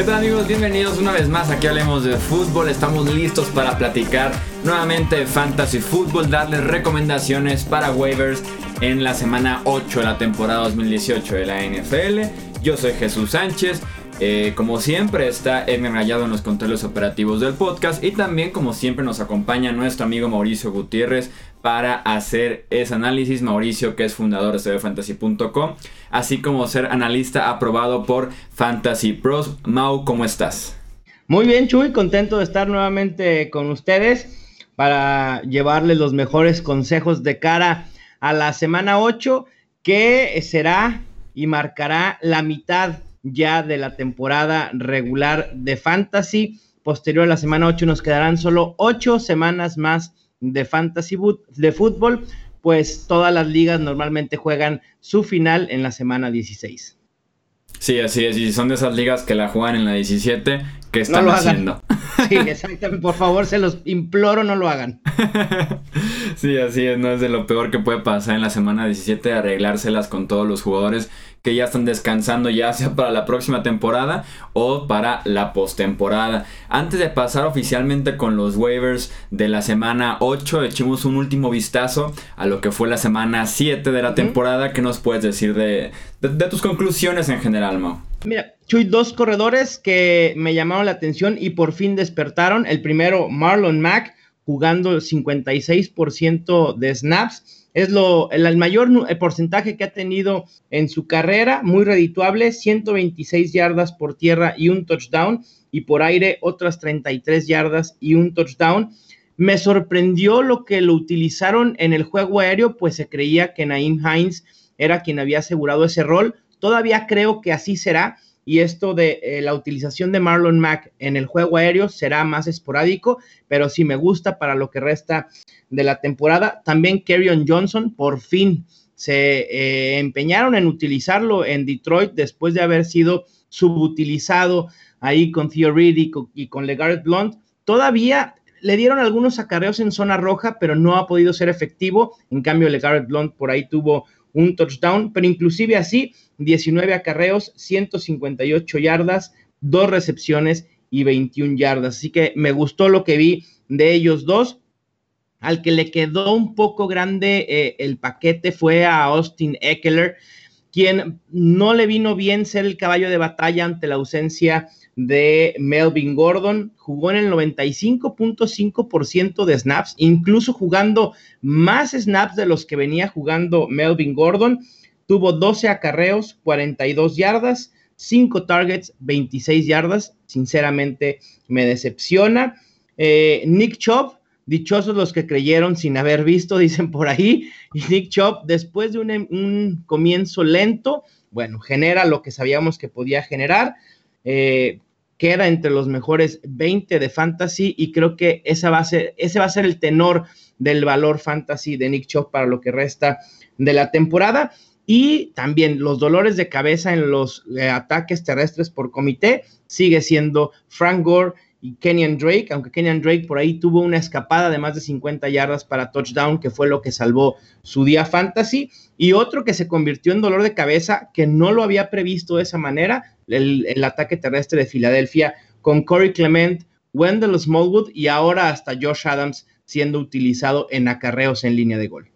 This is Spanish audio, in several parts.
¿Qué tal amigos? Bienvenidos una vez más aquí hablemos de fútbol. Estamos listos para platicar nuevamente de fantasy fútbol, darles recomendaciones para waivers en la semana 8 de la temporada 2018 de la NFL. Yo soy Jesús Sánchez. Eh, como siempre está Edmund Rayado en los controles operativos del podcast y también como siempre nos acompaña nuestro amigo Mauricio Gutiérrez para hacer ese análisis. Mauricio que es fundador de cbfantasy.com así como ser analista aprobado por Fantasy Pros. Mau, ¿cómo estás? Muy bien Chuy, contento de estar nuevamente con ustedes para llevarles los mejores consejos de cara a la semana 8 que será y marcará la mitad ya de la temporada regular de Fantasy. Posterior a la semana 8 nos quedarán solo 8 semanas más de Fantasy de fútbol, pues todas las ligas normalmente juegan su final en la semana 16. Sí, así es, y son de esas ligas que la juegan en la 17, que están haciendo? Sí, exactamente. Por favor, se los imploro, no lo hagan. sí, así es. No es de lo peor que puede pasar en la semana 17, arreglárselas con todos los jugadores que ya están descansando, ya sea para la próxima temporada o para la postemporada. Antes de pasar oficialmente con los waivers de la semana 8, echemos un último vistazo a lo que fue la semana 7 de la temporada. ¿Qué nos puedes decir de, de tus conclusiones en general, Mo? Mira, Chuy, dos corredores que me llamaron la atención y por fin despertaron. El primero, Marlon Mack, jugando el 56% de snaps. Es lo, el, mayor porcentaje que ha tenido en su carrera, muy redituable, 126 yardas por tierra y un touchdown, y por aire otras 33 yardas y un touchdown. Me sorprendió lo que lo utilizaron en el juego aéreo, pues se creía que Naim Hines era quien había asegurado ese rol Todavía creo que así será y esto de eh, la utilización de Marlon Mack en el juego aéreo será más esporádico, pero sí me gusta para lo que resta de la temporada. También Kerryon Johnson, por fin se eh, empeñaron en utilizarlo en Detroit después de haber sido subutilizado ahí con Theo Reed y con, y Blunt. Todavía le dieron algunos acarreos en zona roja, pero no ha podido ser efectivo. En cambio, LeGarrette Blunt por ahí tuvo un touchdown, pero inclusive así, 19 acarreos, 158 yardas, dos recepciones y 21 yardas. Así que me gustó lo que vi de ellos dos. Al que le quedó un poco grande eh, el paquete fue a Austin Eckler, quien no le vino bien ser el caballo de batalla ante la ausencia de Melvin Gordon. Jugó en el 95.5% de snaps, incluso jugando más snaps de los que venía jugando Melvin Gordon. Tuvo 12 acarreos, 42 yardas, 5 targets, 26 yardas. Sinceramente me decepciona. Eh, Nick Chubb, dichosos los que creyeron sin haber visto, dicen por ahí. Y Nick Chubb, después de un, un comienzo lento, bueno, genera lo que sabíamos que podía generar. Eh, queda entre los mejores 20 de fantasy y creo que esa va a ser, ese va a ser el tenor del valor fantasy de Nick Chubb para lo que resta de la temporada. Y también los dolores de cabeza en los eh, ataques terrestres por comité sigue siendo Frank Gore y Kenyan Drake, aunque Kenyan Drake por ahí tuvo una escapada de más de 50 yardas para touchdown, que fue lo que salvó su día fantasy, y otro que se convirtió en dolor de cabeza, que no lo había previsto de esa manera, el, ataque terrestre de Filadelfia, con Corey Clement, Wendell Smallwood y ahora hasta Josh Adams siendo utilizado en acarreos en línea de gol.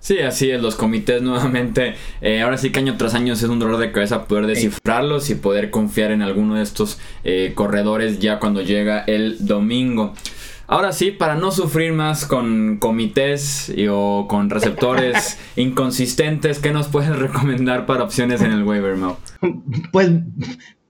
Sí, así es, los comités nuevamente, eh, ahora sí que año tras año es un dolor de cabeza poder descifrarlos y poder confiar en alguno de estos eh, corredores ya cuando llega el domingo. Ahora sí, para no sufrir más con comités o con receptores inconsistentes, ¿qué nos puedes recomendar para opciones en el waiver? Pues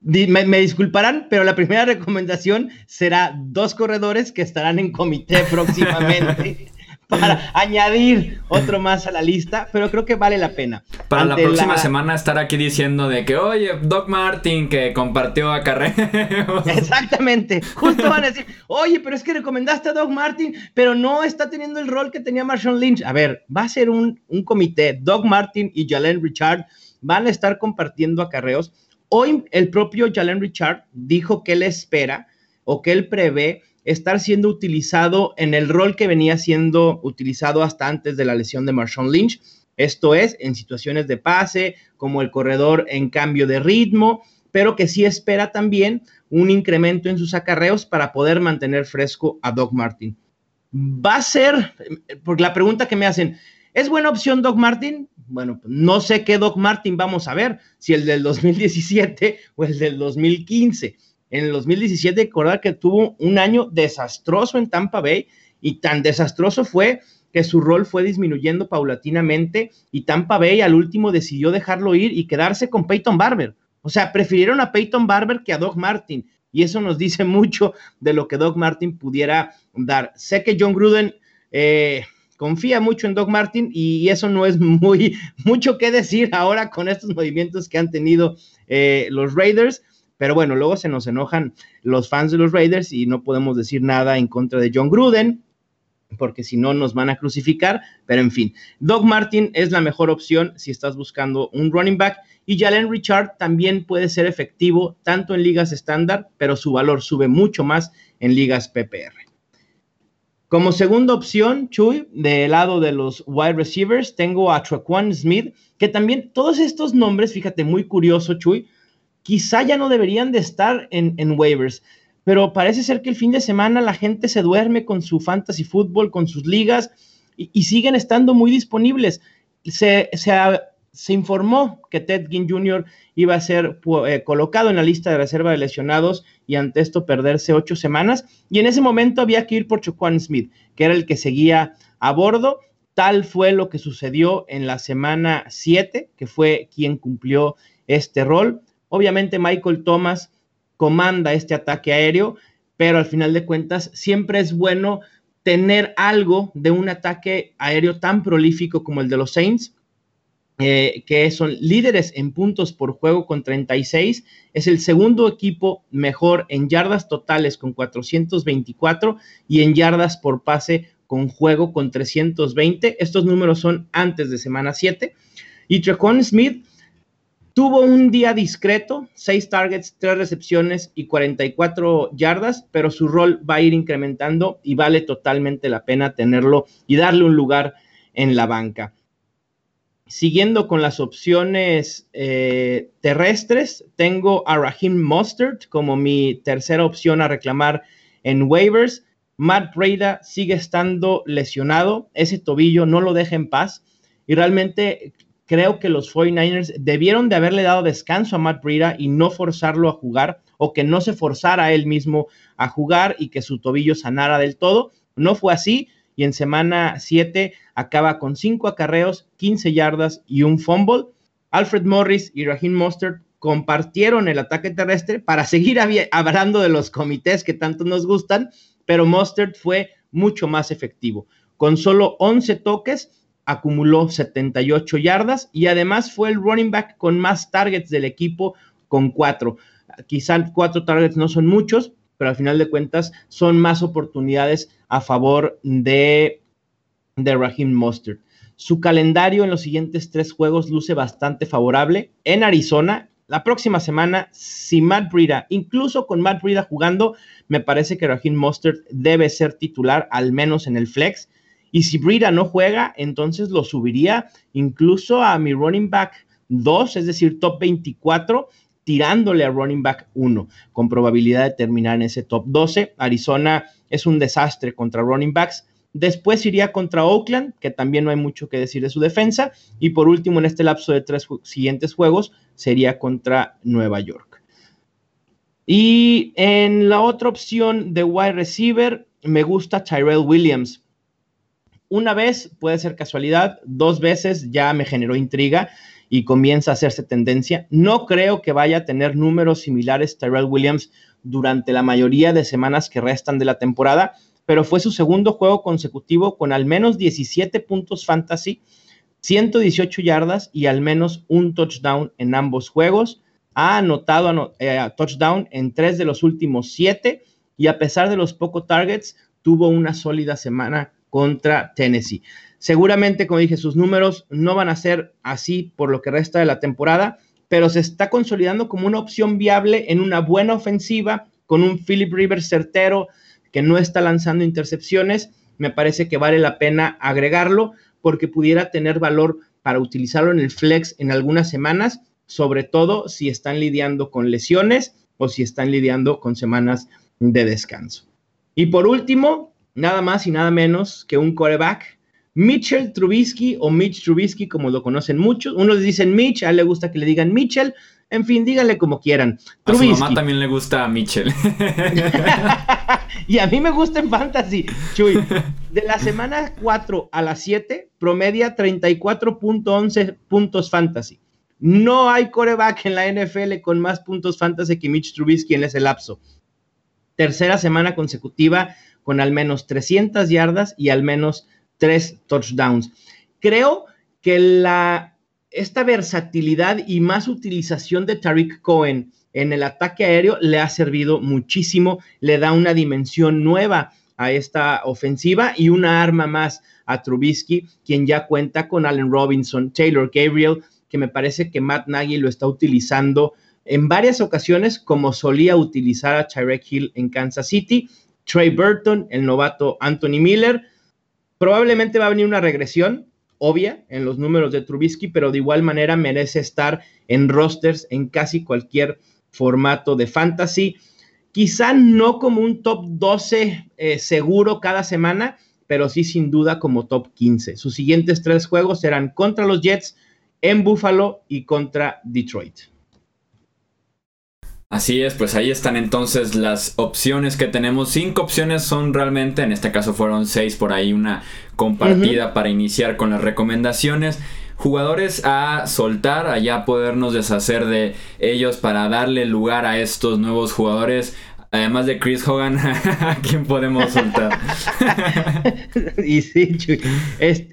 me, me, disculparán, pero la primera recomendación será dos corredores que estarán en comité próximamente. Para añadir otro más a la lista, pero creo que vale la pena. Para la próxima semana estar aquí diciendo de que, oye, Doc Martin que compartió a Carrero. Exactamente, justo van a decir, oye, pero es que recomendaste a Doc Martin, pero no está teniendo el rol que tenía Marshawn Lynch. A ver, va a ser un, un comité, Doc Martin y Jalen Richard van a estar compartiendo acarreos. Hoy el propio Jalen Richard dijo que él espera o que él prevé estar siendo utilizado en el rol que venía siendo utilizado hasta antes de la lesión de Marshawn Lynch. Esto es, en situaciones de pase, como el corredor en cambio de ritmo, pero que sí espera también un incremento en sus acarreos para poder mantener fresco a Doc Martin. Va a ser, porque la pregunta que me hacen, ¿es buena opción Doc Martin? Bueno, no sé qué Doc Martin vamos a ver, si el del 2017 o el del 2015. En el 2017, recordar que tuvo un año desastroso en Tampa Bay y tan desastroso fue que su rol fue disminuyendo paulatinamente y Tampa Bay al último decidió dejarlo ir y quedarse con Peyton Barber. O sea, prefirieron a Peyton Barber que a Doc Martin. Y eso nos dice mucho de lo que Doc Martin pudiera dar. Sé que John Gruden eh, confía mucho en Doc Martin y eso no es muy mucho que decir ahora con estos movimientos que han tenido eh, los Raiders. Pero bueno, luego se nos enojan los fans de los Raiders y no podemos decir nada en contra de John Gruden, porque si no nos van a crucificar. Pero en fin, Doc Martin es la mejor opción si estás buscando un running back. Y Jalen Richard también puede ser efectivo tanto en ligas estándar, pero su valor sube mucho más en ligas PPR. Como segunda opción, Chuy, del lado de los wide receivers, tengo a Traquan Smith, que también todos estos nombres, fíjate, muy curioso, Chuy, quizá ya no deberían de estar en, waivers, pero parece ser que el fin de semana la gente se duerme con su fantasy fútbol, con sus ligas, y, siguen estando muy disponibles. Se, se, informó que Ted Ginn Jr. iba a ser eh, colocado en la lista de reserva de lesionados y ante esto perderse ocho semanas. Y en ese momento había que ir por Choquan Smith, que era el que seguía a bordo. Tal fue lo que sucedió en la semana 7, que fue quien cumplió este rol. Obviamente Michael Thomas comanda este ataque aéreo, pero al final de cuentas siempre es bueno tener algo de un ataque aéreo tan prolífico como el de los Saints, eh, que son líderes en puntos por juego con 36, es el segundo equipo mejor en yardas totales con 424 y en yardas por pase con juego con 320. Estos números son antes de semana 7. Y Trecon Smith Tuvo un día discreto, 6 targets, 3 recepciones y 44 yardas, pero su rol va a ir incrementando y vale totalmente la pena tenerlo y darle un lugar en la banca. Siguiendo con las opciones eh, terrestres, tengo a Raheem Mustard como mi tercera opción a reclamar en waivers. Matt Breda sigue estando lesionado, ese tobillo no lo deja en paz y realmente creo que los 49ers debieron de haberle dado descanso a Matt Breida y no forzarlo a jugar o que no se forzara él mismo a jugar y que su tobillo sanara del todo. No fue así y en semana 7 acaba con 5 acarreos, 15 yardas y un fumble. Alfred Morris y Raheem Mostert compartieron el ataque terrestre para seguir hablando de los comités que tanto nos gustan, pero Mostert fue mucho más efectivo. Con solo 11 toques, acumuló 78 yardas y además fue el running back con más targets del equipo con cuatro. Quizá cuatro targets no son muchos, pero al final de cuentas son más oportunidades a favor de, de Raheem Mostert. Su calendario en los siguientes tres juegos luce bastante favorable. En Arizona, la próxima semana, si Matt Breida, incluso con Matt Breida jugando, me parece que Raheem Mostert debe ser titular, al menos en el flex. Y si Brida no juega, entonces lo subiría incluso a mi running back 2, es decir, top 24, tirándole a running back 1, con probabilidad de terminar en ese top 12. Arizona es un desastre contra running backs. Después iría contra Oakland, que también no hay mucho que decir de su defensa. Y por último, en este lapso de tres siguientes juegos, sería contra Nueva York. Y en la otra opción de wide receiver, me gusta Tyrell Williams una vez puede ser casualidad, dos veces ya me generó intriga y comienza a hacerse tendencia. No creo que vaya a tener números similares Tyrell Williams durante la mayoría de semanas que restan de la temporada, pero fue su segundo juego consecutivo con al menos 17 puntos fantasy, 118 yardas y al menos un touchdown en ambos juegos. Ha anotado eh, touchdown en tres de los últimos siete y a pesar de los pocos targets, tuvo una sólida semana contra Tennessee. Seguramente, como dije, sus números no van a ser así por lo que resta de la temporada, pero se está consolidando como una opción viable en una buena ofensiva con un Philip Rivers certero que no está lanzando intercepciones. Me parece que vale la pena agregarlo porque pudiera tener valor para utilizarlo en el flex en algunas semanas sobre todo si están lidiando con lesiones o si están lidiando con semanas de descanso. Y por último, nada más y nada menos que un coreback, Mitchell Trubisky o Mitch Trubisky, como lo conocen muchos. Unos dicen Mitch, a él le gusta que le digan Mitchell. En fin, díganle como quieran. A su mamá también le gusta a Mitchell. y a mí me gusta en fantasy. Chuy, de la semana 4 a la 7, promedia 34.11 puntos fantasy. No hay coreback en la NFL con más puntos fantasy que Mitch Trubisky en ese lapso. Tercera semana consecutiva con al menos 300 yardas y al menos 3 touchdowns. Creo que la esta versatilidad y más utilización de Tariq Cohen en el ataque aéreo le ha servido muchísimo, le da una dimensión nueva a esta ofensiva y una arma más a Trubisky, quien ya cuenta con Allen Robinson, Taylor Gabriel, que me parece que Matt Nagy lo está utilizando en varias ocasiones como solía utilizar a Tyrek Hill en Kansas City, Trey Burton, el novato Anthony Miller. Probablemente va a venir una regresión, obvia en los números de Trubisky, pero de igual manera merece estar en rosters en casi cualquier formato de fantasy. Quizá no como un top 12 eh, seguro cada semana, pero sí sin duda como top 15. Sus siguientes tres juegos serán contra los Jets, en Buffalo y contra Detroit. Así es, pues ahí están entonces las opciones que tenemos. Cinco opciones son realmente, en este caso fueron seis por ahí, una compartida para iniciar con las recomendaciones. Jugadores a soltar, allá podernos deshacer de ellos para darle lugar a estos nuevos jugadores. Además de Chris Hogan, ¿a quién podemos soltar? y sí,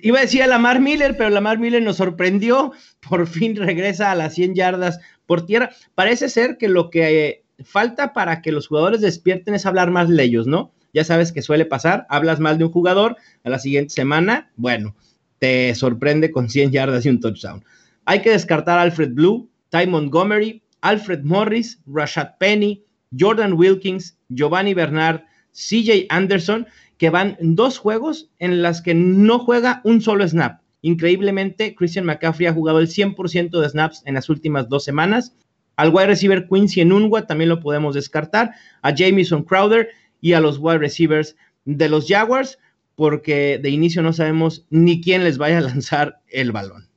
iba a decir a Lamar Miller, pero Lamar Miller nos sorprendió. Por fin regresa a las 100 yardas por tierra. Parece ser que lo que eh, falta para que los jugadores despierten es hablar más de ellos, ¿no? Ya sabes que suele pasar, hablas mal de un jugador, a la siguiente semana, bueno, te sorprende con 100 yardas y un touchdown. Hay que descartar Alfred Blue, Ty Montgomery, Alfred Morris, Rashad Penny, Jordan Wilkins, Giovanni Bernard, CJ Anderson, que van dos juegos en las que no juega un solo snap. Increíblemente, Christian McCaffrey ha jugado el 100% de snaps en las últimas dos semanas. Al wide receiver Quincy Enunwa también lo podemos descartar. A Jamison Crowder y a los wide receivers de los Jaguars, porque de inicio no sabemos ni quién les vaya a lanzar el balón.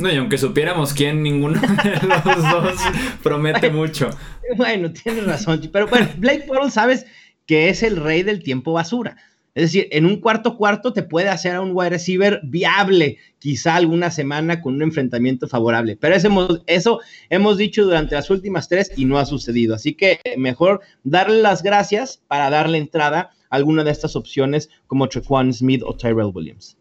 No, y aunque supiéramos quién, ninguno de los dos promete mucho. Bueno, tienes razón. Pero bueno, Blake Bortles sabes que es el rey del tiempo basura. Es decir, en un cuarto cuarto te puede hacer a un wide receiver viable, quizá alguna semana con un enfrentamiento favorable. Pero eso hemos, eso hemos dicho durante las últimas tres y no ha sucedido. Así que mejor darle las gracias para darle entrada a alguna de estas opciones como Trequan Smith o Tyrell Williams.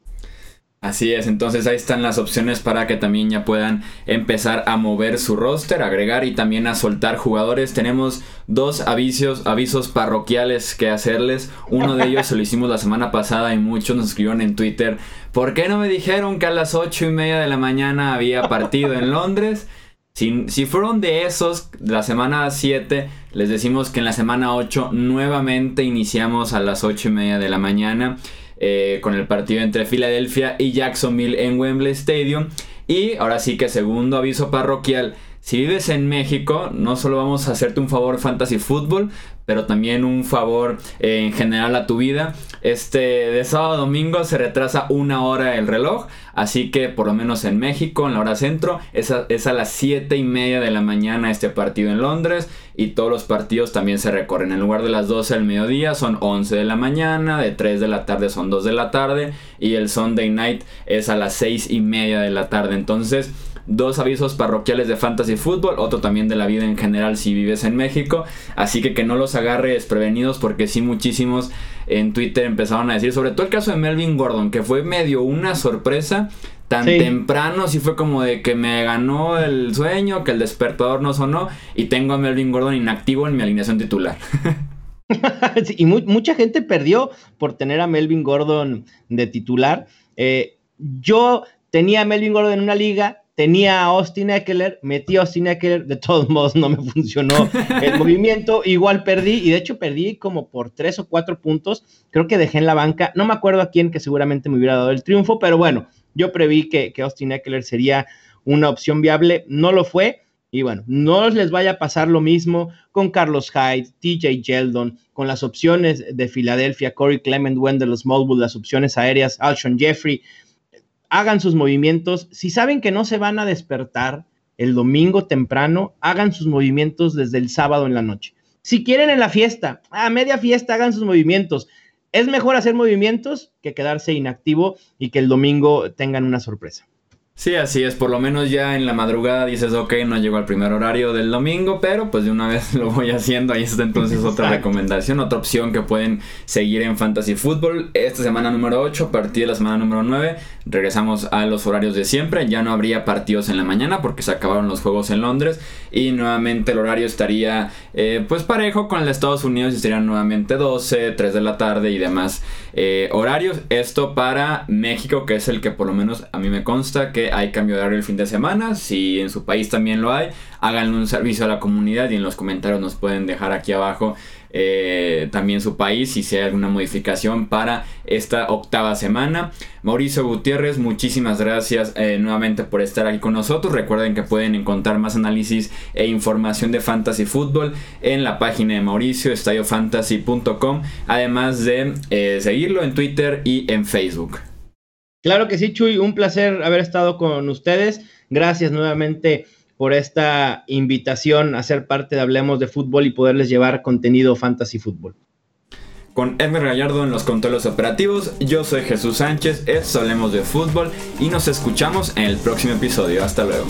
Así es, entonces ahí están las opciones para que también ya puedan empezar a mover su roster, agregar y también a soltar jugadores. Tenemos dos avisos, avisos parroquiales que hacerles. Uno de ellos se lo hicimos la semana pasada y muchos nos escribieron en Twitter. ¿Por qué no me dijeron que a las ocho y media de la mañana había partido en Londres? Si, si fueron de esos, la semana 7, les decimos que en la semana 8 nuevamente iniciamos a las ocho y media de la mañana. Eh, con el partido entre Filadelfia y Jacksonville en Wembley Stadium. Y ahora sí que segundo aviso parroquial. Si vives en México, no solo vamos a hacerte un favor fantasy fútbol, pero también un favor eh, en general a tu vida. Este de sábado a domingo se retrasa una hora el reloj, así que por lo menos en México, en la hora centro, es a, es a las 7 y media de la mañana este partido en Londres y todos los partidos también se recorren. En lugar de las 12 al mediodía son 11 de la mañana, de 3 de la tarde son 2 de la tarde y el Sunday night es a las 6 y media de la tarde. Entonces dos avisos parroquiales de fantasy fútbol, otro también de la vida en general si vives en México, así que que no los agarres prevenidos porque sí muchísimos en Twitter empezaron a decir, sobre todo el caso de Melvin Gordon, que fue medio una sorpresa, tan temprano, sí fue como de que me ganó el sueño, que el despertador no sonó y tengo a Melvin Gordon inactivo en mi alineación titular. y mucha gente perdió por tener a Melvin Gordon de titular. Eh, yo tenía a Melvin Gordon en una liga, tenía a Austin Eckler, metí a Austin Eckler, de todos modos no me funcionó el movimiento, igual perdí, y de hecho perdí como por tres o cuatro puntos, creo que dejé en la banca, no me acuerdo a quién que seguramente me hubiera dado el triunfo, pero bueno, yo preví que, Austin Eckler sería una opción viable, no lo fue. Y bueno, no les vaya a pasar lo mismo con Carlos Hyde, TJ Yeldon, con las opciones de Filadelfia, Corey Clement, Wendell Smallwood, las opciones aéreas, Alshon Jeffrey. Hagan sus movimientos. Si saben que no se van a despertar el domingo temprano, hagan sus movimientos desde el sábado en la noche. Si quieren en la fiesta, a media fiesta, hagan sus movimientos. Es mejor hacer movimientos que quedarse inactivo y que el domingo tengan una sorpresa. Sí, así es, por lo menos ya en la madrugada dices, ok, no llego al primer horario del domingo, pero pues de una vez lo voy haciendo, ahí está entonces otra recomendación, otra opción que pueden seguir en Fantasy Football. Esta semana número 8, a partir de la semana número 9, regresamos a los horarios de siempre, ya no habría partidos en la mañana porque se acabaron los juegos en Londres y nuevamente el horario estaría eh, pues parejo con el de Estados Unidos y serían nuevamente 12, 3 de la tarde y demás eh, horarios. Esto para México, que es el que por lo menos a mí me consta que hay cambio de horario el fin de semana. Si en su país también lo hay, hagan un servicio a la comunidad y en los comentarios nos pueden dejar aquí abajo eh, también su país y si hay alguna modificación para esta octava semana. Mauricio Gutiérrez, muchísimas gracias eh, nuevamente por estar aquí con nosotros. Recuerden que pueden encontrar más análisis e información de Fantasy Football en la página de Mauricio, estadiofantasy.com, además de eh, seguirlo en Twitter y en Facebook. Claro que sí, Chuy, un placer haber estado con ustedes. Gracias nuevamente por esta invitación a ser parte de Hablemos de Fútbol y poderles llevar contenido fantasy fútbol. Con Edmer Gallardo en los controles operativos, yo soy Jesús Sánchez, es Hablemos de Fútbol y nos escuchamos en el próximo episodio. Hasta luego.